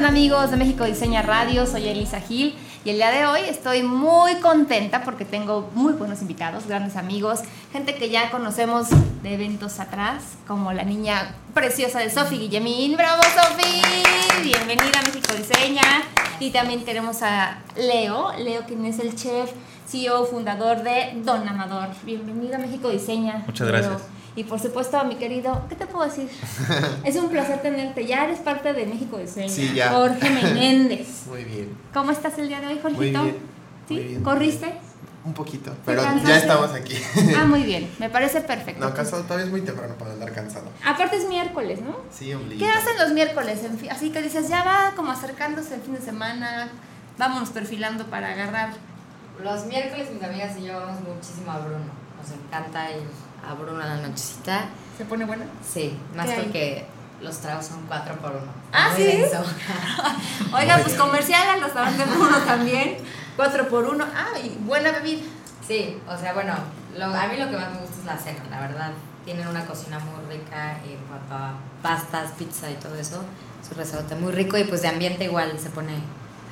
Están amigos de México Diseña Radio? Soy Elisa Gil y el día de hoy estoy muy contenta porque tengo muy buenos invitados, grandes amigos, gente que ya conocemos de eventos atrás, como la niña preciosa de Sofi Guillemín. ¡Bravo, Sofi! Bienvenida a México Diseña. Y también tenemos a Leo, Leo quien es el chef, CEO, fundador de Don Amador. Bienvenido a México Diseña. Muchas Leo. gracias. Y por supuesto a mi querido, ¿qué te puedo decir? es un placer tenerte, ya eres parte de México Diseña. Sí, ya. Jorge Menéndez. Muy bien. ¿Cómo estás el día de hoy, Jorgito? Muy bien, ¿Sí? muy bien. ¿Corriste? Un poquito, pero ya estamos aquí. ah, muy bien, me parece perfecto. No, cansado, todavía es muy temprano para andar cansado. Aparte es miércoles, ¿no? Sí, ombligo. ¿Qué hacen los miércoles? Así que dices, ya va como acercándose el fin de semana, vámonos perfilando para agarrar. Los miércoles mis amigas y yo vamos muchísimo a Bruno. Nos encanta ir a Bruno a la nochecita. ¿Se pone bueno? Sí, más porque los tragos son cuatro por uno. Ah, Muy ¿sí? denso. Oiga, pues comercial al restaurante uno también, cuatro por uno. Ah, y buena bebida. Sí, o sea, bueno, lo- a mí lo que más me gusta es la cena, la verdad. Tienen una cocina muy rica en cuanto a pastas, pizza y todo eso. Es un restaurante muy rico y pues de ambiente igual se pone,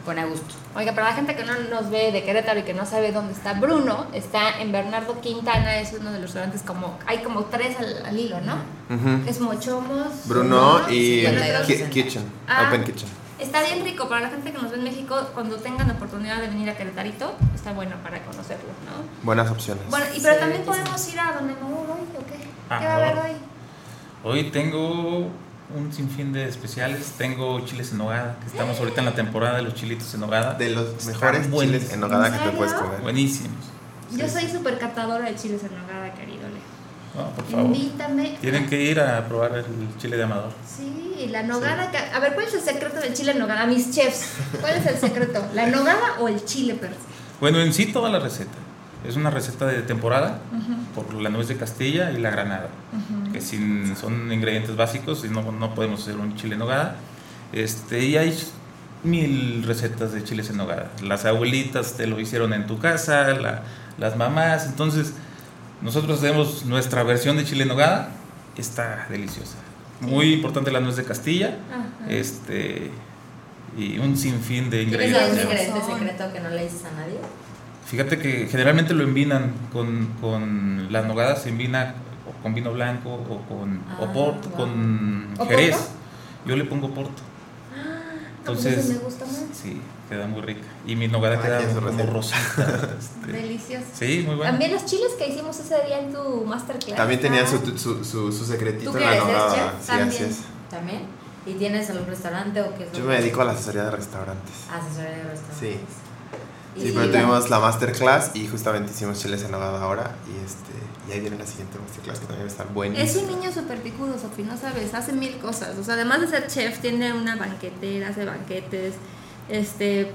se pone a gusto. Oiga, para la gente que no nos ve de Querétaro y que no sabe dónde está Bruno, está en Bernardo Quintana, es uno de los restaurantes como, hay como tres al, al hilo, ¿no? Es Mochomos. Bruno y Kitchen, Ah. Open Kitchen. Está bien rico para la gente que nos ve en México, cuando tengan la oportunidad de venir a Querétarito, está bueno para conocerlo, ¿no? Buenas opciones. Bueno, y pero Sí, también sí. podemos ir a Don Amador hoy, ¿o qué? Ah, ¿Qué va a haber hoy? Hoy tengo un sinfín de especiales. Tengo chiles en nogada, que estamos ahorita en la temporada de los chilitos en nogada. De los Están mejores chiles en nogada que te puedes comer. Buenísimos. Yo soy súper catadora de chiles en nogada, querido Leo. No, por favor. Invítame. Tienen que ir a probar el chile de Amador. Sí, la nogada. A ver, ¿cuál es el secreto del chile en nogada? Mis chefs, ¿cuál es el secreto? ¿La nogada o el chile per se? Bueno, en sí toda la receta. Es una receta de temporada por la nuez de Castilla y la granada, que sin, son ingredientes básicos y no, no podemos hacer un chile en nogada. Este, y hay mil recetas de chiles en nogada. Las abuelitas te lo hicieron en tu casa, la- las mamás. Entonces, nosotros tenemos nuestra versión de chile en nogada. Está deliciosa. Muy importante la nuez de Castilla. Ajá. Este, y un sinfín de ¿Tienes ingredientes. algún Ingredientes. ingrediente secreto que no le dices a nadie? Fíjate que generalmente lo envinan con, con las nogadas, se envina o con vino blanco o con Ah, o porto, wow. con ¿O jerez. porto? Yo le pongo porto. No, pues Entonces, me gusta más. sí, queda muy rica. Y mi nogada queda su como receta. rosita. este, Delicioso. sí, muy bueno. También los chiles que hicimos ese día en tu masterclass. También tenían su, Ah, su, su, su secretito ¿Tú en la nogada. Sí, También. así es. ¿También? ¿Y tienes algún restaurante o qué es lo Yo me dedico a la asesoría de restaurantes. Asesoría de restaurantes. Sí. Sí, pero tuvimos la masterclass y justamente hicimos chiles en nogada ahora. Y, este, y ahí viene la siguiente masterclass que también va a estar buenísima. Es un niño súper picudo, Sofi, no sabes, hace mil cosas. O sea, además de ser chef, tiene una banquetera, hace banquetes, este...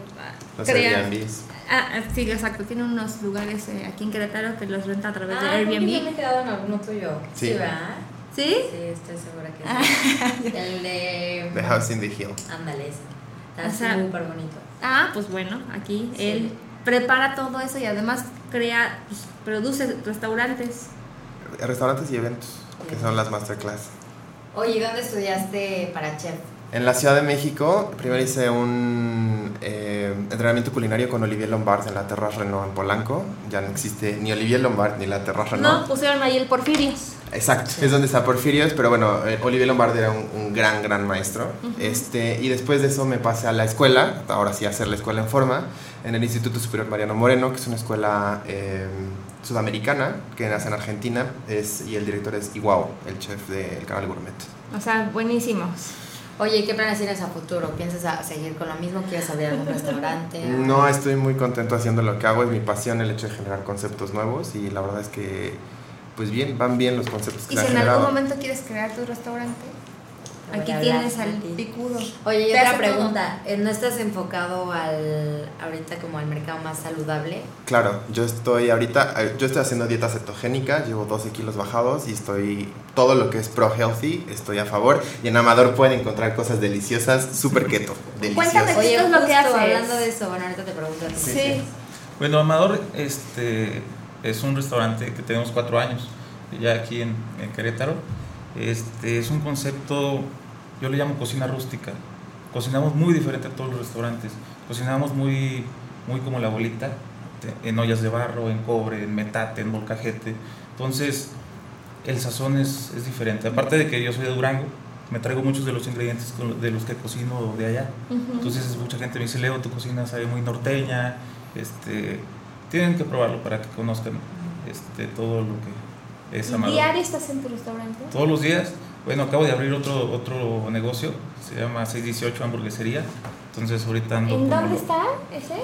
Los crea- Airbnbs. Ah, ah, sí, exacto. Tiene unos lugares eh, aquí en Querétaro que los renta a través de Ah, que yo me he Airbnb. quedado en alguno tuyo. Sí. Sí, ¿verdad? ¿Sí? Sí, estoy segura que sí. El de... The House in the Hill. Ándale, ese. Está O sea, súper bonito. Ah, pues bueno, aquí Sí. él prepara todo eso y además crea, pues, produce restaurantes. Restaurantes y eventos, que son las masterclass. Oye, ¿y ¿dónde estudiaste para chef? En la Ciudad de México, primero hice un eh, entrenamiento culinario con Olivier Lombard en la Terrace Renault en Polanco. Ya no existe ni Olivier Lombard ni la Terrace Renault. No, pusieron ahí el Porfirios. Exacto, es donde está Porfirios, pero bueno, eh, Olivier Lombard era un, un gran, gran maestro. este, y después de eso me pasé a la escuela, ahora sí a hacer la escuela en forma, en el Instituto Superior Mariano Moreno, que es una escuela eh, sudamericana que nace en Argentina, es, y el director es Iguao, el chef del canal Gourmet. O sea, buenísimos. Oye, ¿y qué planes tienes a futuro? ¿Piensas a seguir con lo mismo? ¿Quieres abrir algún restaurante? No, estoy muy contento haciendo lo que hago, es mi pasión el hecho de generar conceptos nuevos y la verdad es que, pues bien, van bien los conceptos que Y se si han en generado. algún momento quieres crear tu restaurante, aquí tienes al picudo. Oye, y otra pregunta. eh, ¿No estás enfocado al ahorita como al mercado más saludable? Claro, yo estoy ahorita, eh, yo estoy haciendo dieta cetogénica, llevo 12 kilos bajados y estoy, todo lo que es pro healthy, estoy a favor. Y en Amador pueden encontrar cosas deliciosas, súper keto, deliciosas. Cuéntame. Oye, es lo que haces. hablando de eso, bueno, ahorita te pregunto. ti. Sí. Bueno, Amador este, es un restaurante que tenemos cuatro años, ya aquí en, en Querétaro. Este, es un concepto, yo le llamo cocina rústica. Cocinamos muy diferente a todos los restaurantes. Cocinamos muy, muy como la abuelita, en ollas de barro, en cobre, en metate, en molcajete. Entonces, el sazón es, es diferente. Aparte de que yo soy de Durango, me traigo muchos de los ingredientes de los que cocino de allá. Entonces mucha gente me dice, Leo, tu cocina sabe muy norteña, este, tienen que probarlo para que conozcan este, todo lo que es Amador. ¿Diario estás en tu restaurante? Todos los días, bueno, acabo de abrir otro, otro negocio, se llama 618 Hamburguesería, entonces ahorita ando... ¿En dónde lo- está ese?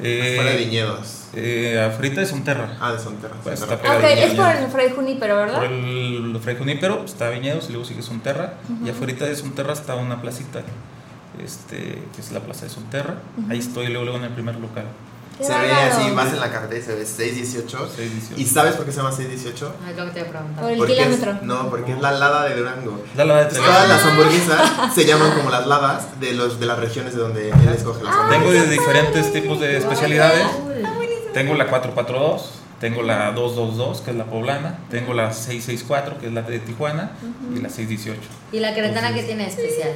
Eh, Fuera de viñedos. eh, afuera de Sonterra. Ah, de Sonterra. Pues Sonterra. está Ok, pegado a es por el Fray Junípero, ¿verdad? Por el Fray Junípero está Viñedos y luego sigue Sonterra. Y afuera de Sonterra está una placita, este, que es la plaza de Sonterra. Ahí estoy luego, luego en el primer local. Qué Se ve así, vas en la carretera y se ve 618. 618. ¿Y sabes por qué se llama 618? Ay, lo que te voy a preguntar. Por el Porque es- kilómetro. no, porque es la lada de Durango. La de Entonces, Treviso. todas las hamburguesas se llaman como las ladas de, los, de las regiones de donde él escoge las Tengo hamburguesas. de diferentes tipos de especialidades. Tengo la 442, tengo la 222, que es la poblana, tengo la 664, que es la de Tijuana, y la 618. ¿Y la queretana qué tiene de especial?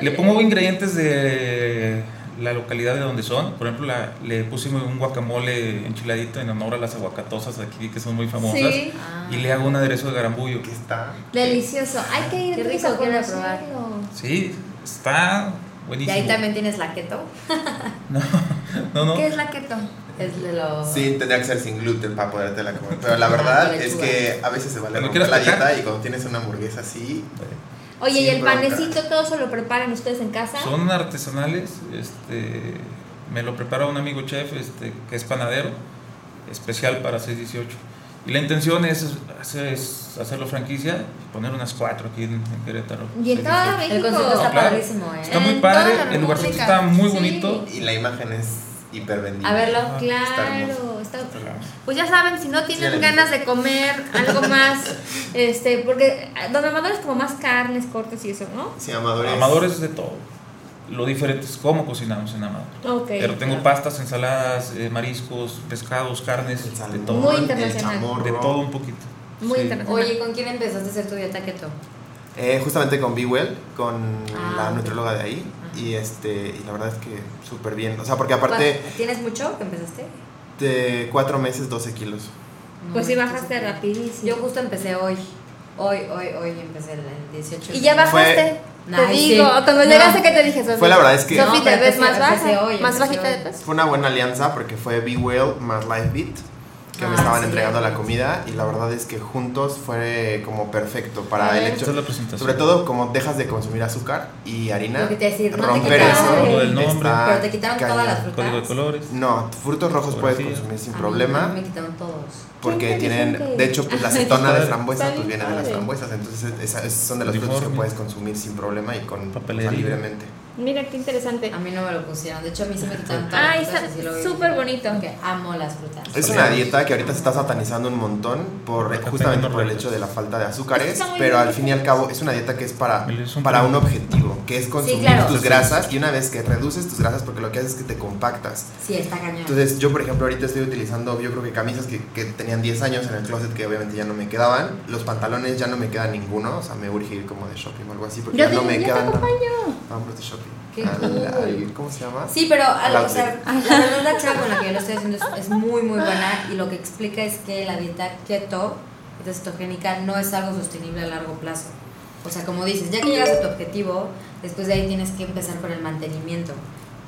Le pongo ingredientes de la localidad de donde son. Por ejemplo, la- le puse un guacamole enchiladito en honor a las aguacatosas aquí, que son muy famosas. Sí. Ah. Y le hago un aderezo de garambullo. Que está. Delicioso. Hay que ir Qué rico, a quiero conocerlo. probar. Sí, está Y buenísimo. ahí también tienes la keto. No, no, no. ¿Qué es la keto? Es de los... Sí, tendría que ser sin gluten para podértela comer. Pero la verdad Con es que a veces se vale la dieta y cuando tienes una hamburguesa así. Oye, Sin ¿y el bronca. panecito todo eso lo preparan ustedes en casa? Son artesanales, este, me lo prepara un amigo chef este, que es panadero, especial para 618. Y la intención es, es hacerlo franquicia y poner unas cuatro aquí en, en Querétaro. Y en toda 618. México. El concepto está claro. padrísimo, ¿eh? Está muy En padre, el lugarcito está muy Sí. bonito. Y la imagen es hiper vendida. A verlo. Ah, Claro, está- Claro. Pues ya saben, si no tienen ganas de comer algo más, este, porque Don Amador es como más carnes, cortes y eso, ¿no? Sí, amadores. Amadores de todo. Lo diferente es cómo cocinamos en Amador. Ok. Pero tengo claro. pastas, ensaladas, eh, mariscos, pescados, carnes, El de salmón, todo. Muy el internacional. chamorro. De todo un poquito. Muy Sí. internacional. Oye, ¿con quién empezaste a hacer tu dieta keto? Eh, justamente con Be Well, con Ah, la ok. nutrióloga de ahí. Y, este, y la verdad es que súper bien. O sea, porque aparte ¿Cuál- ¿Tienes mucho que empezaste? De cuatro meses, 12 kilos. Pues sí, bajaste rapidísimo. Yo justo empecé hoy. Hoy, hoy, hoy empecé el 18. y ya bajaste. Fue- te Ay, digo, sí. cuando No. llegaste, ¿qué te dije, Sofi? Fue la verdad es que- Sofi, No, te ves más baja, hoy, más bajita de peso. Fue una buena alianza porque fue Be Well más Life Beat que me Ah, estaban sí, entregando la comida y la verdad es que juntos fue como perfecto para A el hecho. Esta es la presentación. Sobre todo como dejas de consumir azúcar y harina. Lo que te iba a decir, no romper eso. nombre. Pero te quitaron todas las frutas. Código de colores. No, frutos rojos puedes consumir sin A problema. mí me quitaron todos. Porque tienen, de hecho, pues la acetona de frambuesa pues viene de las frambuesas, entonces esa- es- son de los frutos que Uniforme. puedes consumir sin problema y con o sea, libremente. Mira qué interesante. A mí no me lo pusieron. De hecho, a mí sí me quitaron todas Ah, está súper bonito. Porque amo las frutas. Es una dieta que ahorita se está satanizando un montón por justamente por el hecho de la falta de azúcares, pero bien. al fin y al cabo es una dieta que es para, Es un para un objetivo, que es consumir claro. tus grasas y una vez que reduces tus grasas porque lo que haces es que te compactas. Sí, está cañón. Entonces yo por ejemplo ahorita estoy utilizando yo creo que camisas que, que tenían 10 años en el closet que obviamente ya no me quedaban, los pantalones ya no me queda ninguno, o sea me urge ir como de shopping o algo así porque Yo ya te, no me yo te quedan acompaño. Vámonos de shopping. Qué cool. ¿Cómo se llama? Sí, pero o sea, la verdad la chava con la que yo lo estoy haciendo es, es muy muy buena y lo que explica es que la dieta keto, cetogénica, no es algo sostenible a largo plazo. O sea, como dices, ya que llegas a tu objetivo, después de ahí tienes que empezar con el mantenimiento.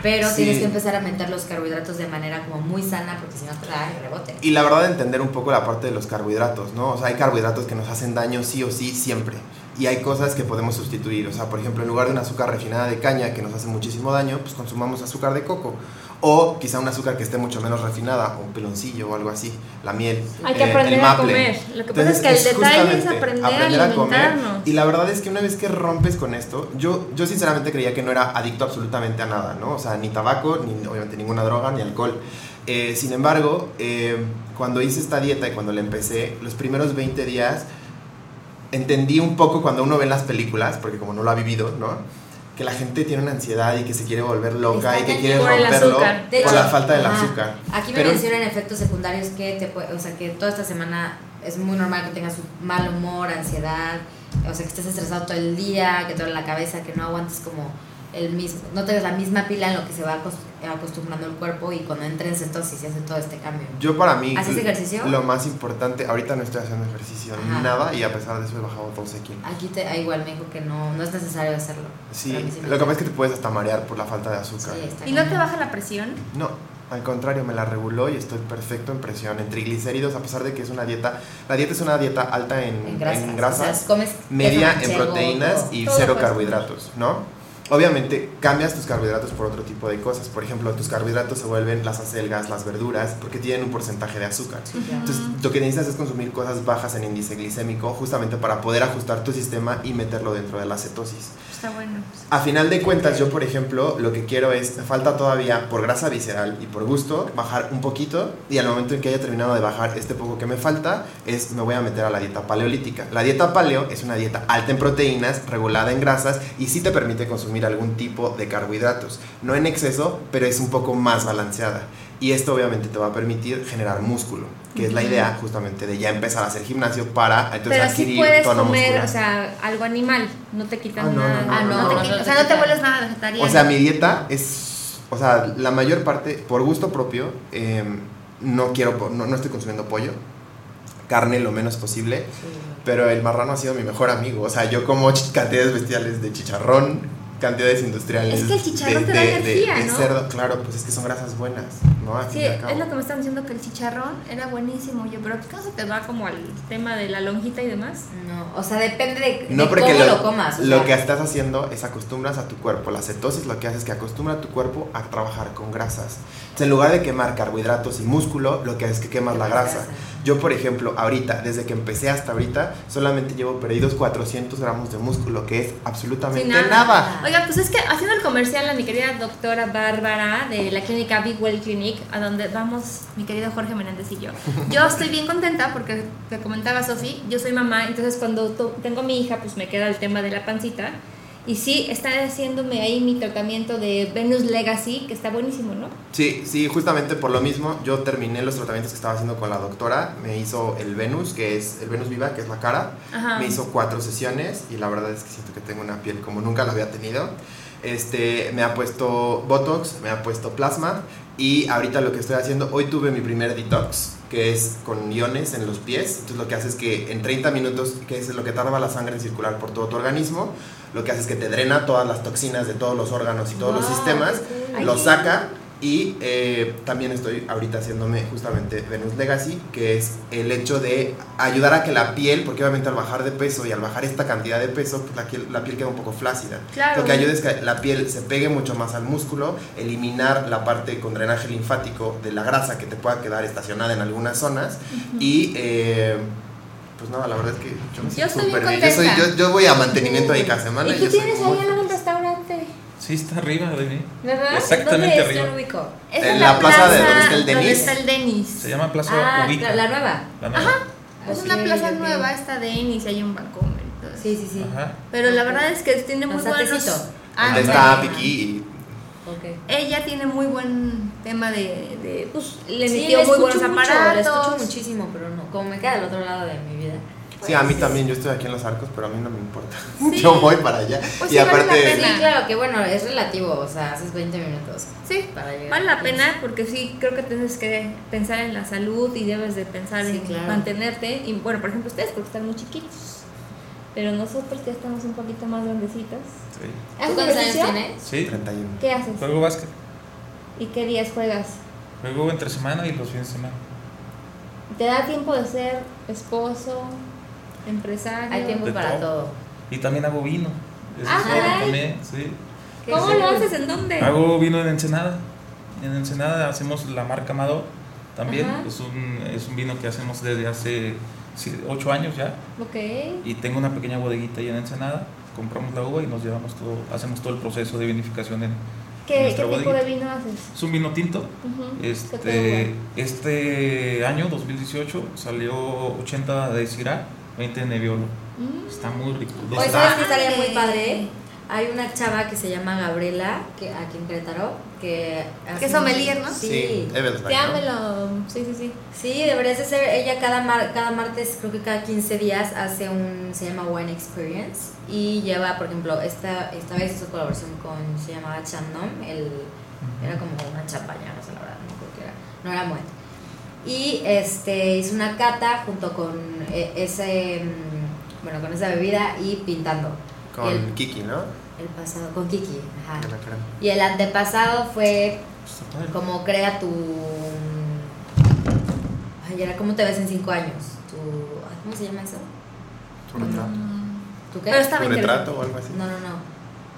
Pero Sí. tienes que empezar a meter los carbohidratos de manera como muy sana porque si no te da rebote. Y la verdad entender un poco la parte de los carbohidratos, ¿no? O sea, hay carbohidratos que nos hacen daño sí o sí siempre. Y hay cosas que podemos sustituir. O sea, por ejemplo, en lugar de un azúcar refinada de caña que nos hace muchísimo daño, pues consumamos azúcar de coco. O quizá un azúcar que esté mucho menos refinada, o un peloncillo o algo así, la miel. Hay que eh, aprender el a maple. comer. Lo que pasa es que el Entonces, detalle es justamente aprender a alimentarnos. Y la verdad es que una vez que rompes con esto, yo, yo sinceramente creía que no era adicto absolutamente a nada, ¿no? O sea, ni tabaco, ni obviamente ninguna droga, ni alcohol. Eh, sin embargo, eh, cuando hice esta dieta y cuando la empecé, los primeros 20 días entendí un poco cuando uno ve las películas, porque como no lo ha vivido, ¿no? Que la gente tiene una ansiedad y que se quiere volver loca Está y que quiere Por romperlo por la falta del ajá. azúcar. Aquí me Pero- mencionan efectos secundarios que te puede, o sea, que toda esta semana es muy normal que tengas mal humor, ansiedad, o sea, que estés estresado todo el día, que te duele la cabeza, que no aguantes como el mismo, no tengas la misma pila en lo que se va acos- acostumbrando el cuerpo y cuando entres entonces se hace todo este cambio. Yo para mí, ¿Haces ejercicio? lo más importante, ahorita no estoy haciendo ejercicio, Ajá. nada, y a pesar de eso he bajado 12 kilos. Aquí te, ah, igual me dijo que no, no es necesario hacerlo. Sí, lo que pasa es que te puedes hasta marear por la falta de azúcar. Sí, está ¿Y no te baja la presión? No, al contrario, me la reguló y estoy perfecto en presión, en triglicéridos, a pesar de que es una dieta, la dieta es una dieta alta en, En grasas. en grasas, o sea, comes media en proteínas todo. y todo cero carbohidratos, ¿no? Obviamente cambias tus carbohidratos por otro tipo de cosas. Por ejemplo, tus carbohidratos se vuelven las acelgas, las verduras, porque tienen un porcentaje de azúcar. Entonces, lo que necesitas es consumir cosas bajas en índice glicémico, justamente para poder ajustar tu sistema y meterlo dentro de la cetosis. Bueno. A final de cuentas, yo, por ejemplo, lo que quiero es, me falta todavía, por grasa visceral y por gusto, bajar un poquito. Y al momento en que haya terminado de bajar este poco que me falta, es me voy a meter a la dieta paleolítica. La dieta paleo es una dieta alta en proteínas, regulada en grasas y sí te permite consumir algún tipo de carbohidratos. No en exceso, pero es un poco más balanceada. Y esto obviamente te va a permitir generar músculo, que es la idea justamente de ya empezar a hacer gimnasio para entonces Pero sí adquirir puedes tono comer, muscular. o sea, algo animal, no te quitan Ah, no, nada. no, no, Ah, no, te quitan- o sea, no te vuelves nada vegetariano. O sea, mi dieta es, o sea, la mayor parte, por gusto propio, eh, no quiero, po- no, no estoy consumiendo pollo, carne lo menos posible, Sí. pero el marrano ha sido mi mejor amigo. O sea, yo como cantidades bestiales de chicharrón, cantidades industriales. Es que el chicharrón de, te da de- energía, de ¿no? cerdo, claro, pues es que son grasas buenas, ¿no? Sí, es lo que me están diciendo que el chicharrón era buenísimo, yo, pero ¿qué caso te va como al tema de la lonjita y demás? No, o sea, depende de, No, de porque cómo lo, lo, comas. lo sea, que estás haciendo es acostumbras a tu cuerpo. La cetosis lo que hace es que acostumbra a tu cuerpo a trabajar con grasas. Entonces, en lugar de quemar carbohidratos y músculo, lo que es que quemas la grasa. Yo, por ejemplo, ahorita, desde que empecé hasta ahorita, solamente llevo perdidos 400 gramos de músculo, que es absolutamente Sí, nada. nada. Oiga, pues es que haciendo el comercial a mi querida doctora Bárbara de la clínica Big Well Clinic, a donde vamos mi querido Jorge Menéndez y yo. Yo estoy bien contenta porque te comentaba Sofi, yo soy mamá, entonces cuando tengo mi hija, pues me queda el tema de la pancita. Y sí, está haciéndome ahí mi tratamiento de Venus Legacy, que está buenísimo, ¿no? Sí, sí, justamente por lo mismo, yo terminé los tratamientos que estaba haciendo con la doctora. Me hizo el Venus, que es el Venus Viva, que es la cara. Ajá. Me hizo cuatro sesiones y la verdad es que siento que tengo una piel como nunca la había tenido. Este, me ha puesto Botox, me ha puesto plasma y ahorita lo que estoy haciendo, hoy tuve mi primer detox, que es con iones en los pies. Entonces lo que hace es que en 30 minutos, que es lo que tarda la sangre en circular por todo tu organismo, lo que hace es que te drena todas las toxinas de todos los órganos y todos los sistemas, lo saca y eh, también estoy ahorita haciéndome justamente Venus Legacy, que es el hecho de ayudar a que la piel, porque obviamente al bajar de peso y al bajar esta cantidad de peso, pues la, piel, la piel queda un poco flácida. Claro. Lo que ayuda es que la piel se pegue mucho más al músculo, eliminar la parte con drenaje linfático de la grasa que te pueda quedar estacionada en algunas zonas y... eh, pues nada, la verdad es que yo me Yo siento estoy bien súper bien. Yo, soy- yo, yo voy a mantenimiento ahí cada semana. Y tú soy tienes ahí del restaurante, Sí, está arriba de mí. ¿verdad? Exactamente ¿Dónde es? arriba. Ubico. Es En la plaza de donde está el donde Denis. está el Denis. Se llama Plaza Ah, Ubica. la nueva. La nueva. Es Ok, una plaza nueva, está Denis y hay un balcón. entonces. Sí, sí, sí. Ajá. Pero la verdad es que tiene muy buenos. Ah, Donde sí. está Piki y Ok. Ella tiene muy buen tema de, de pues le Sí, metió la muy buenos escucho mucho, la escucho aparatos. muchísimo, pero no. Como me queda al otro lado de mi vida. Sí, a mí también, yo estoy aquí en los arcos, pero a mí no me importa. Sí. Yo voy para allá. Pues y sí, vale la aparte, pena. Sí, claro, que bueno, es relativo, o sea, haces 20 minutos. Sí, Para llegar. vale la pena porque sí creo que tienes que pensar en la salud y debes de pensar Sí, en claro. mantenerte. Y bueno, por ejemplo, ustedes porque están muy chiquitos. Pero nosotros ya estamos un poquito más grandecitas. Sí. ¿Tú ¿Haces cuántos años tienes? Sí. 31. ¿Qué haces? Juego básquet. ¿Y qué días juegas? Juego entre semana y los fines de semana. ¿Te da tiempo de ser esposo, empresario? Hay tiempo para todo. todo. Y también hago vino. Eso Ah, es también, sí. ¿Cómo Sí. lo haces? ¿En dónde? Hago vino en Ensenada. En Ensenada hacemos la marca Amador también. Es un, es un vino que hacemos desde hace 8 años ya. Ok. Y tengo una pequeña bodeguita ahí en Ensenada. Compramos la uva y nos llevamos todo, hacemos todo el proceso de vinificación en ¿Qué, qué tipo bodeguita. de vino haces? Es un vino tinto. Ujú. ¿Qué Este, te este año, 2018, salió 80 de Syrah, 20 de Nebbiolo. Mm. Está muy rico. Oye, Está- ¿sabes qué estaría muy Padre. Hay una chava que se llama Gabriela, que aquí en Querétaro, que... Que es sommelier, ¿no? Sí. Evelyn, Ya ¿no? Sí, sí, sí. Sí, deberías de ser, ella cada, mar- cada martes, creo que cada 15 días hace un, se llama Wine Experience y lleva, por ejemplo, esta, esta vez hizo colaboración con, se llamaba Chandon, el, era como una champaña, no sé la verdad, no creo que era, no era. Y este, hizo una cata junto con eh, ese, mm, bueno, con esa bebida y pintando. Con el, Kiki, ¿no? el pasado, con Kiki, ajá. Y el antepasado fue como crea tu. Ay, era cómo te ves en cinco años. Tu. ay, ¿Cómo se llama eso? Tu retrato. ¿Tu qué? Pero está Tu retrato o algo así. No, no, no.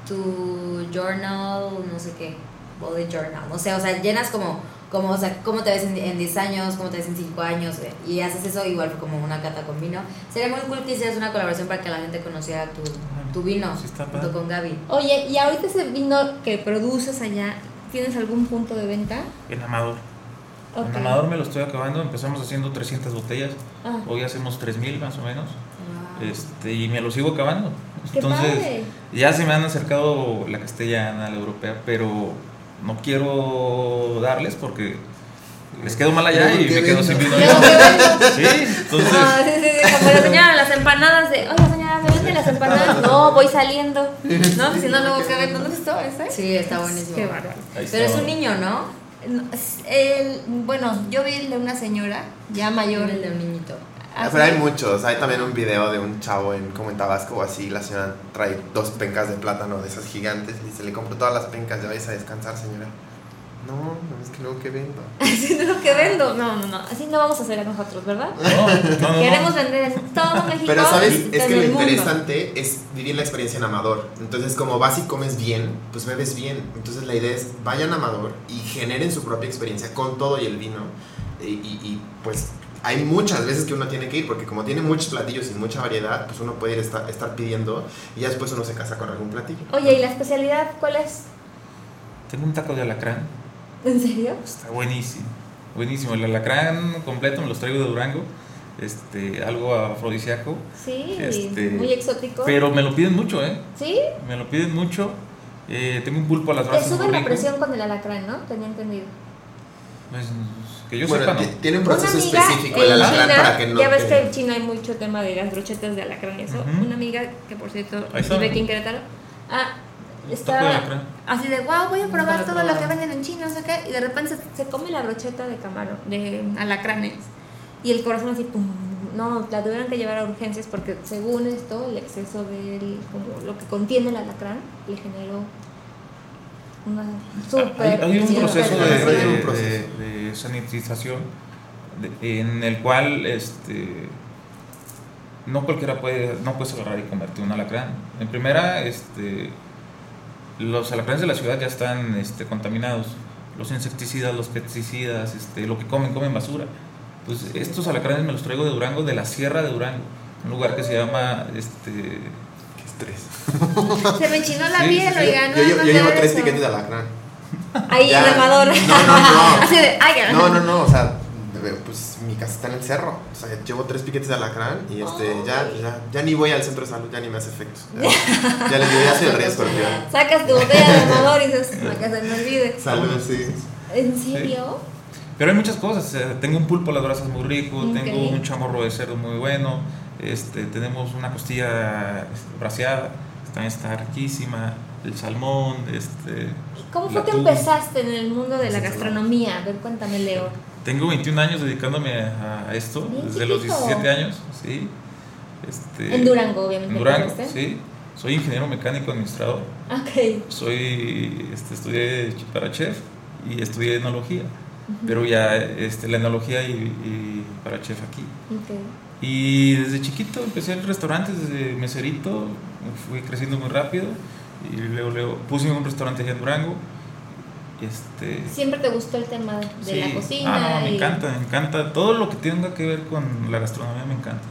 Tu journal, no sé qué. Body journal. No sé, o sea, llenas como. Como o sea, cómo te ves en, en 10 años, cómo te ves en 5 años. eh, Y haces eso igual como una cata con vino. Sería muy cool que hicieras una colaboración para que la gente conociera tu, tu vino. Sí, está junto con Gaby. Oye, ¿y ahorita ese vino que produces allá, tienes algún punto de venta? En Amador. Ok. En Amador me lo estoy acabando. Empezamos haciendo 300 botellas. Ah, Hoy hacemos 3000 más o menos. Wow. Este, y me lo sigo acabando. qué Entonces, padre. ya se me han acercado la castellana, la europea, pero no quiero darles porque les quedo mal allá y ¿qué me quedo sin vino. Sí, entonces. Ah, sí, sí, sí, como la señora de las empanadas de, oye señora, ¿me venden las empanadas? No, voy saliendo. No, si no, luego ¿qué vendo? ¿Dónde está ese? Sí, está buenísimo. Qué bárbaro. Pero es un niño, ¿no? No, el- bueno, yo vi el de una señora ya mayor. El de un niñito. Así- Pero hay muchos. Hay también un video de un chavo en, como en Tabasco o así. La señora trae dos pencas de plátano de esas gigantes y dice: Le compro todas las pencas, ya vais a descansar, señora. No, no es que luego que vendo. Así lo que vendo. No, no, no. Así no vamos a hacer a nosotros, ¿verdad? No, no. Queremos vender en todo México. Pero sabes, es que lo el mundo. interesante es vivir la experiencia en Amador. Entonces, como vas y comes bien, pues bebes bien. Entonces, la idea es vayan a Amador y generen su propia experiencia con todo y el vino. Y, y- y, pues hay muchas veces que uno tiene que ir, porque como tiene muchos platillos y mucha variedad, pues uno puede ir estar, estar pidiendo y ya después uno se casa con algún platillo. Oye, ¿y la especialidad cuál es? Tengo un taco de alacrán. ¿En serio? Está buenísimo. Buenísimo. El alacrán completo me los traigo de Durango. Este, algo afrodisíaco. Sí, Este, muy exótico. Pero me lo piden mucho, ¿eh? ¿Sí? Me lo piden mucho. Eh, tengo un pulpo a las Te brasas. suben muy la presión con el alacrán, ¿no? Tenía entendido. Pues, que yo bueno, sepa, no. tiene un proceso amiga específico el alacrán China, para que no Ya ves que en China hay mucho tema de las brochetas de alacrán y eso. Ujú. Una amiga que, por cierto, vive aquí en Querétaro. Ah, estaba así de, wow, voy a probar todo lo que venden en China, no sé qué. Y de repente se, se come la brocheta de camarón, de alacranes. Y el corazón así, pum. No, la tuvieron que llevar a urgencias porque según esto, el exceso del, como lo que contiene el alacrán, le generó una. Hay, hay un proceso de, de- proceso. de- de sanitización de- en el cual este, no cualquiera puede, no puedes agarrar y convertir un alacrán. En primera, este, los alacranes de la ciudad ya están este, contaminados. Los insecticidas, los pesticidas, este, lo que comen, comen basura. Pues estos alacranes me los traigo de Durango, de la Sierra de Durango, un lugar que se llama este, Estrés. Se me enchinó la Sí, piel, sí, sí. oigan. Yo, llevo- yo llevo tres de alacrán. Ahí, Ya. remador. No, no, no. Así de, ay. No, no, no, o sea, pues mi casa está en el cerro. O sea, llevo tres piquetes de alacrán y este, ya, ya, ya ni voy al centro de salud, ya ni me hace efecto. Ya, ya les digo, ya soy el rey escorpión. Sacas tu botella de remador y dices, para que se me olvide. Salud, sí. ¿En serio? Pero hay muchas cosas. Tengo un pulpo a las brasas muy rico, tengo un chamorro de cerdo muy bueno, este, tenemos una costilla este, braseada, también está riquísima, el salmón, este. ¿Cómo fue que empezaste en el mundo de la gastronomía? A ver, cuéntame, Leo. Tengo 21 años dedicándome a, esto, Bien desde los chiquito. 17 años, sí. Este, En Durango, obviamente. En Durango, sí. Soy ingeniero mecánico administrador. Ok. Soy, este, estudié para chef y estudié enología, pero ya este, la enología y, y para chef aquí. Y desde chiquito empecé en restaurantes, desde meserito, fui creciendo muy rápido y luego, luego puse un restaurante allá en Durango. Este, Siempre te gustó el tema de sí. la cocina. Ah, no, me y- encanta, me encanta. Todo lo que tenga que ver con la gastronomía me encanta.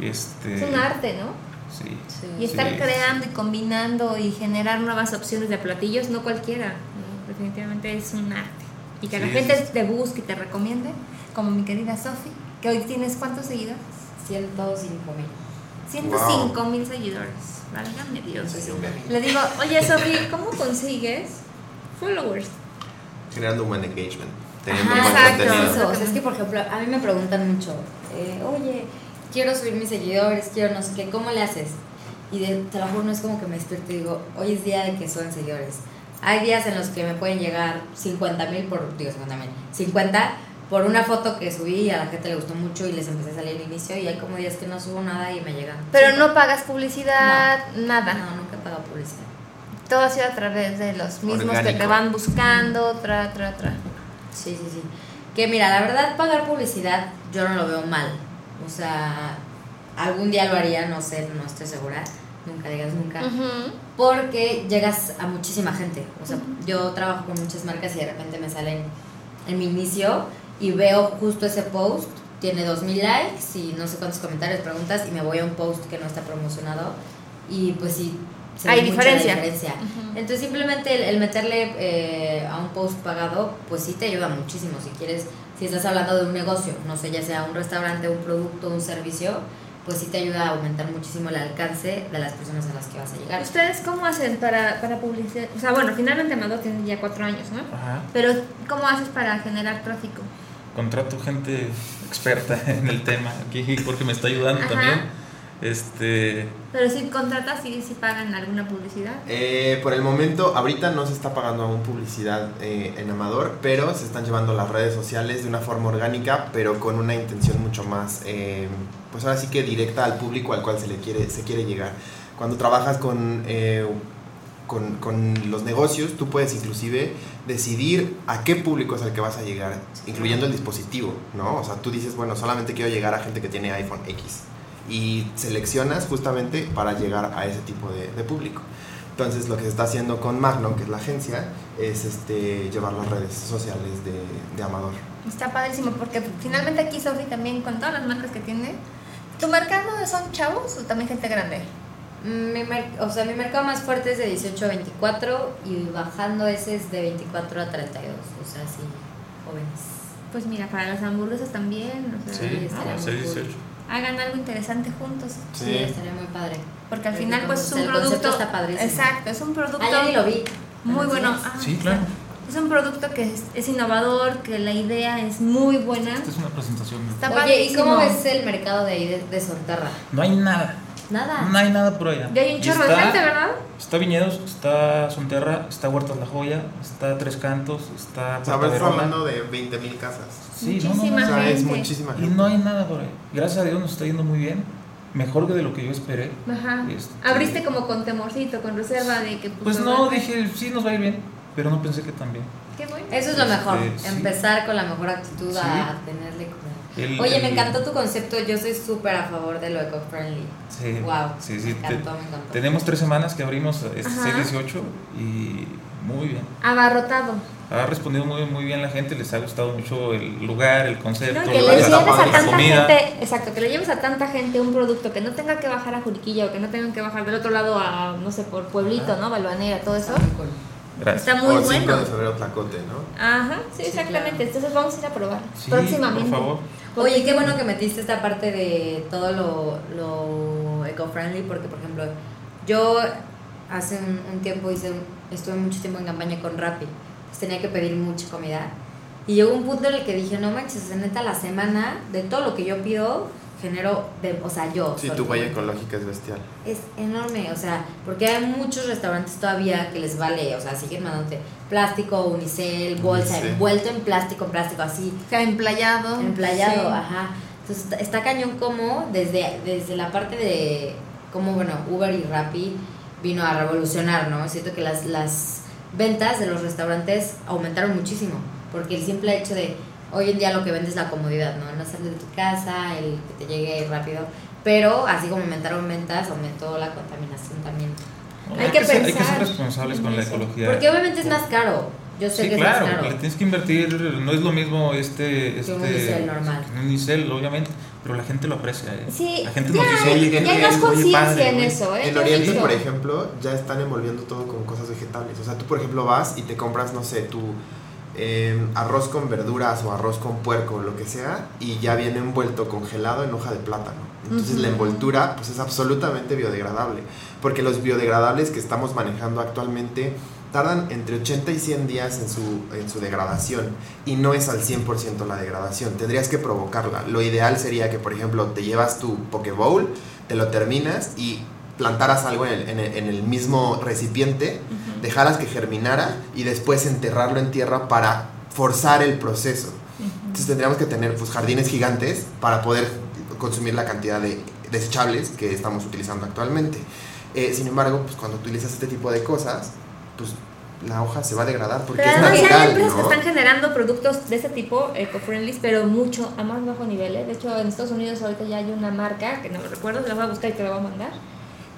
Este, Es un arte, ¿no? Sí. Sí. Y estar Sí. creando y combinando y generar nuevas opciones de platillos, no cualquiera. ¿no? Definitivamente es un arte. Y que la gente te busque y te recomiende, como mi querida Sofi, que hoy tienes cuántos seguidores? 105 mil. 105 mil seguidores. Válgame Dios. Le digo, oye Sofi, ¿cómo consigues followers? Generando un buen engagement. Teniendo Ajá, un buen exacto. contenido. Eso, o sea, es que por ejemplo, a mí me preguntan mucho, eh, oye, quiero subir mis seguidores, quiero no sé qué, ¿cómo le haces? Y de, te lo juro, no es como que me despierto y digo, hoy es día de que suban seguidores. Hay días en los que me pueden llegar 50 mil por, digo 50 mil, 50 por una foto que subí y a la gente le gustó mucho y les empecé a salir al inicio y hay como días que no subo nada y me llegan. Pero Sí. no pagas publicidad, nada. No, nunca he pagado publicidad. Todo ha sido a través de los mismos que Orgánico. te van buscando, tra, tra, tra. Sí, sí, sí. Que mira, la verdad, pagar publicidad yo no lo veo mal. O sea, algún día lo haría, no sé, no estoy segura. Nunca digas nunca. Porque llegas a muchísima gente. O sea, yo trabajo con muchas marcas y de repente me salen en mi inicio y veo justo ese post, tiene 2000 likes y no sé cuántos comentarios, preguntas, y me voy a un post que no está promocionado. Y pues sí, se Hay diferencia. Entonces simplemente el, el meterle eh, a un post pagado, pues sí te ayuda muchísimo. Si quieres, si estás hablando de un negocio, no sé, ya sea un restaurante, un producto, un servicio, pues sí te ayuda a aumentar muchísimo el alcance de las personas a las que vas a llegar. ¿Ustedes cómo hacen para, para publicidad? O sea, bueno, finalmente Amado tiene ya cuatro años, ¿no? Ajá. Pero ¿cómo haces para generar tráfico? Contrato gente experta en el tema aquí porque me está ayudando Ajá. también. Este, Pero si contratas, sí, sí pagan alguna publicidad. Eh, por el momento, ahorita no se está pagando aún publicidad eh, en Amador, pero se están llevando las redes sociales de una forma orgánica, pero con una intención mucho más, eh, pues ahora sí que directa al público al cual se le quiere, se quiere llegar. Cuando trabajas con, eh, con, con los negocios, tú puedes inclusive decidir a qué público es al que vas a llegar, incluyendo el dispositivo, ¿no? O sea, tú dices, bueno, solamente quiero llegar a gente que tiene iPhone X y seleccionas justamente para llegar a ese tipo de, de público. Entonces lo que se está haciendo con Magno, que es la agencia, es este, llevar las redes sociales de, de Amador. Está padrísimo porque finalmente aquí Sofi también con todas las marcas que tiene. ¿Tu mercado son chavos o también gente grande? Mi mer- o sea, mi mercado más fuerte es de 18 a 24 y bajando ese es de 24 a 32. O sea, sí, jóvenes. Pues mira, para las hamburguesas también, o sea, sí, estaría no, muy 6, cool. 18. hagan algo interesante juntos. Sí, estaría muy padre. Porque al Porque final pues es un producto... está padrísimo. Exacto, es un producto ni lo vi. muy ¿Me bueno. Ah, Sí, claro. Es un producto que es, es innovador, que la idea es muy buena. Esta es una presentación. Está Oye, ¿y cómo ves el mercado de ahí de, de Sonterra? No hay nada. Nada. No hay nada por allá. Ya hay un Y chorro de está- gente, ¿verdad? Está Viñedos, está Sonterra, está Huertas La Joya, está Tres Cantos, está O sea, estás hablando de 20 mil casas. Sí, no, no, Muchísima no, O sea, es gente. muchísima Y gente. no hay nada por ahí. Gracias a Dios nos está yendo muy bien. Mejor que de lo que yo esperé. Ajá. Este- Abriste como con temorcito, con reserva de que... Pues me no, dije, sí nos va a ir bien. Pero no pensé que tan bien. Qué bueno. Eso es lo mejor, Este, sí. empezar con la mejor actitud Sí. a tenerle como... El- Oye, me encantó tu concepto, yo soy súper a favor de lo eco-friendly. Sí, Wow, sí, sí, me te- encantó, me encantó. tenemos tres semanas que abrimos este Ajá. 618 y muy bien. Abarrotado. Ha respondido muy, muy bien la gente, les ha gustado mucho el lugar, el concepto, No, que el le lleves a tanta comida. gente, exacto, que le lleves a tanta gente un producto que no tenga que bajar a Juriquilla o que no tengan que bajar del otro lado a, no sé, por Pueblito, ¿no? Balvanera, todo eso. Gracias. Está muy o el 5 bueno. de febrero Tlacote, ¿no? Ajá, sí, Sí, exactamente. claro. Entonces vamos a ir a probar Sí, próximamente. por favor. Oye, qué bueno que metiste esta parte de todo lo, lo eco-friendly, porque por ejemplo, yo hace un, un tiempo hice, un- estuve mucho tiempo en campaña con Rappi, pues tenía que pedir mucha comida. Y llegó un punto en el que dije, no manches, neta, la semana de todo lo que yo pido, genero, de, o sea, yo. Sí, tu huella ecológica es bestial. Es enorme, o sea, porque hay muchos restaurantes todavía que les vale, o sea, siguen mandándote plástico, unicel, bolsa, Sí. envuelto en plástico, plástico, así, O sea, emplayado. emplayado, Sí. ajá. Entonces está, está cañón como desde, desde la parte de cómo, bueno, Uber y Rappi vino a revolucionar, ¿no? Siento que las, las ventas de los restaurantes aumentaron muchísimo, porque el simple hecho de hoy en día lo que vende es la comodidad, ¿no? No salir de tu casa, el que te llegue rápido, pero así como aumentaron ventas, aumentó la contaminación también. Hay que ser, hay que ser responsables con la ecología. Porque obviamente es más caro. Yo sé Sí, que claro, es más le caro. tienes que invertir, no es lo mismo este... este un unicel normal. Un unicel, obviamente, pero la gente lo aprecia. ¿eh? Sí, la gente ya nos dice, hay- oye, ya qué hay más conciencia en güey". eso, ¿eh? En Oriente, por ejemplo, ya están envolviendo todo con cosas vegetales. O sea, tú, por ejemplo, vas y te compras, no sé, tu eh, arroz con verduras o arroz con puerco o lo que sea, y ya viene envuelto congelado en hoja de plátano. Entonces la envoltura pues es absolutamente biodegradable, porque los biodegradables que estamos manejando actualmente tardan entre 80 y 100 días en su, en su degradación y no es al 100% la degradación, tendrías que provocarla. Lo ideal sería que, por ejemplo, te llevas tu Pokéball, te lo terminas y plantaras algo en el, en el- en el mismo recipiente, dejaras que germinara y después enterrarlo en tierra para forzar el proceso. Entonces tendríamos que tener pues, jardines gigantes para poder consumir la cantidad de desechables que estamos utilizando actualmente. Eh, sin embargo, pues, cuando utilizas este tipo de cosas, pues la hoja se va a degradar porque Pero es ya hay natural, empresas ¿no? que están generando productos de este tipo, eco-friendly, pero mucho a más bajo nivel. ¿eh? De hecho, en Estados Unidos ahorita ya hay una marca, que no me recuerdo, la voy a buscar y te la voy a mandar.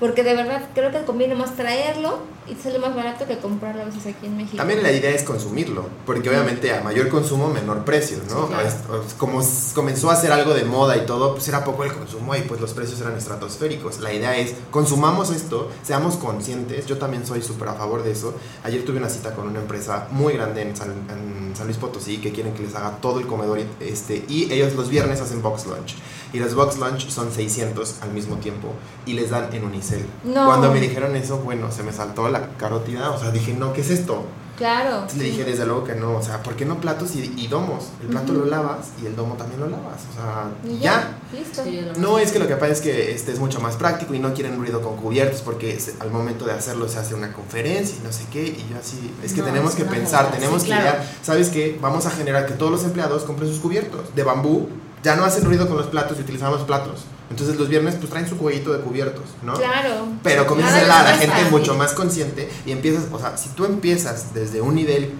Porque de verdad creo que conviene más traerlo y sale más barato que comprarlo a veces aquí en México. También la idea es consumirlo, porque obviamente a mayor consumo, menor precio, ¿no? Sí, claro. Como comenzó a ser algo de moda y todo, pues era poco el consumo y pues los precios eran estratosféricos. La idea es, consumamos esto, seamos conscientes, yo también soy súper a favor de eso. Ayer tuve una cita con una empresa muy grande en San, en San Luis Potosí que quieren que les haga todo el comedor este, y ellos los viernes hacen box lunch. Y los box lunch son 600 al mismo tiempo y les dan en unicel. No. Cuando me dijeron eso, bueno, se me saltó la carótida, o sea, dije, no, ¿qué es esto? Claro. Entonces le dije desde luego que no, o sea, ¿por qué no platos y, y domos? El plato lo lavas y el domo también lo lavas, o sea, Y ya. Listo. Sí, No es que lo que pasa es que este es mucho más práctico y no quieren ruido con cubiertos porque se- al momento de hacerlo se hace una conferencia y no sé qué y yo así, es que No, tenemos es que pensar, tenemos sí, que claro. idear, ¿sabes qué? Vamos a generar que todos los empleados compren sus cubiertos de bambú, ya no hacen ruido con los platos y utilizamos platos. Entonces los viernes pues traen su cuellito de cubiertos, ¿no? Claro. Pero comienzas a Nada hablar a la gente mucho más consciente y empiezas, o sea, si tú empiezas desde un nivel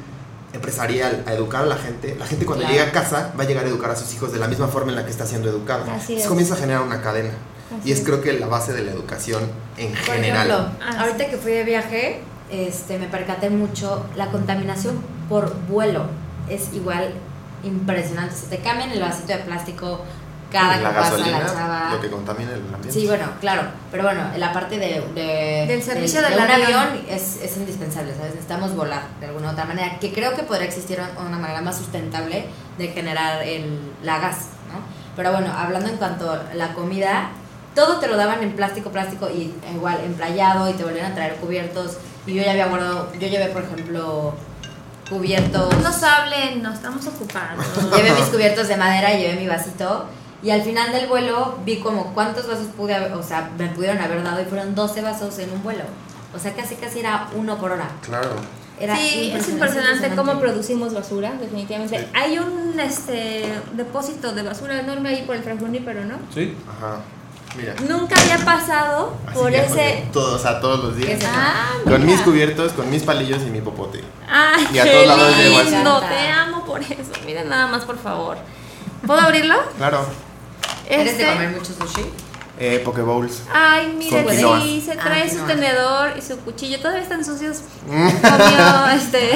empresarial a educar a la gente, la gente cuando Claro. llega a casa va a llegar a educar a sus hijos de la misma forma en la que está siendo educado. Así Entonces es. comienza a generar una cadena. Así y es es. creo que la base de la educación en Por general. ejemplo, Ah, ahorita que fui de viaje, este, me percaté mucho, la contaminación por vuelo es igual impresionante. Se te cambian el vasito de plástico cada la que pasa gasolina, la chava. lo que contamina el ambiente. Sí, bueno, claro, pero bueno, la parte de, de- Del servicio de, del un avión. avión es, es indispensable, ¿sabes? Necesitamos volar de alguna otra manera, que creo que podría existir un- una manera más sustentable de generar el, la gas, ¿no? Pero bueno, hablando en cuanto a la comida, todo te lo daban en plástico, plástico y igual emplayado y te volvían a traer cubiertos y yo ya había guardado, yo llevé por ejemplo cubiertos No nos hablen, nos estamos ocupados. llevé mis cubiertos de madera y llevé mi vasito. Y al final del vuelo vi como cuántos vasos pude haber, o sea, me pudieron haber dado y fueron 12 vasos en un vuelo. O sea, casi casi era uno por hora. Claro. Era sí, es impresionante cómo producimos basura, definitivamente. Hay un este depósito de basura enorme ahí por el Franjuni, pero no. Sí, Ajá. Mira. Nunca había pasado Así por ya, ese. Todos, o sea, todos los días. Ah, Con mira. mis cubiertos, con mis palillos y mi popote. Ay, Y a qué todos lados llego así. lindo, te amo por eso. Miren nada más, por favor. ¿Puedo abrirlo? Claro. ¿Eres de Este- comer mucho sushi? Eh, Pokebowls. Ay, mire, Con quinoa. sí, se Ah, trae su quinoa. tenedor y su cuchillo. Todavía están sucios. Comió, este.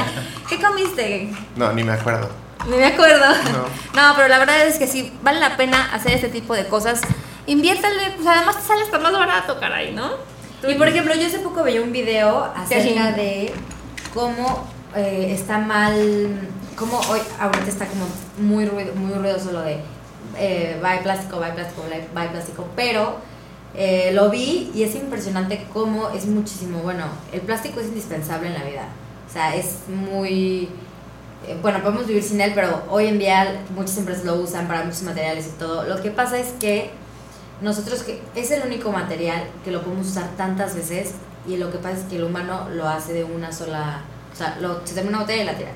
¿Qué comiste? No, ni me acuerdo. Ni me acuerdo. No. No, pero la verdad es que sí, vale la pena hacer este tipo de cosas. Inviértale, pues además te sale hasta más barato, caray, ¿no? Y por ejemplo, yo hace poco veía un video acerca de cómo eh, está mal, cómo hoy ahorita está como muy ruido, muy ruidoso lo de eh, bye plástico, bye plástico, bye, bye plástico, pero eh, lo vi y es impresionante cómo es muchísimo, bueno, el plástico es indispensable en la vida, o sea, es muy, eh, bueno, podemos vivir sin él, pero hoy en día muchas empresas lo usan para muchos materiales y todo. Lo que pasa es que nosotros que es el único material que lo podemos usar tantas veces y lo que pasa es que el humano lo hace de una sola, o sea, lo, se termina una botella y la tira.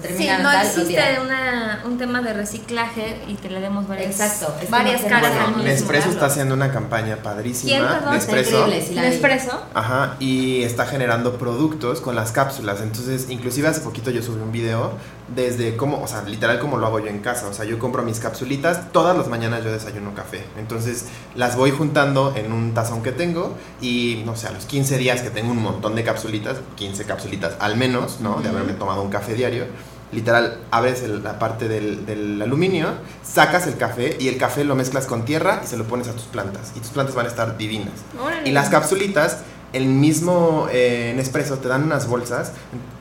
Se Sí, no tal, existe una, un tema de reciclaje y que le demos varias, Exacto, varias caras al mismo. Nespresso está haciendo una campaña ¿Quién, padrísima. Nespresso. Ajá, y está generando productos con las cápsulas. Entonces, inclusive hace poquito yo subí un video desde cómo, o sea, literal como lo hago yo en casa. O sea, yo compro mis capsulitas, todas las mañanas yo desayuno café. Entonces, las voy juntando en un tazón que tengo y, no sé, a los 15 días que tengo un montón de capsulitas, 15 capsulitas al menos, ¿no? De haberme tomado un café diario. Literal, abres el- la parte del, del aluminio, sacas el café y el café lo mezclas con tierra y se lo pones a tus plantas. Y tus plantas van a estar divinas. Órale. Y las cápsulitas, el mismo eh, Nespresso te dan unas bolsas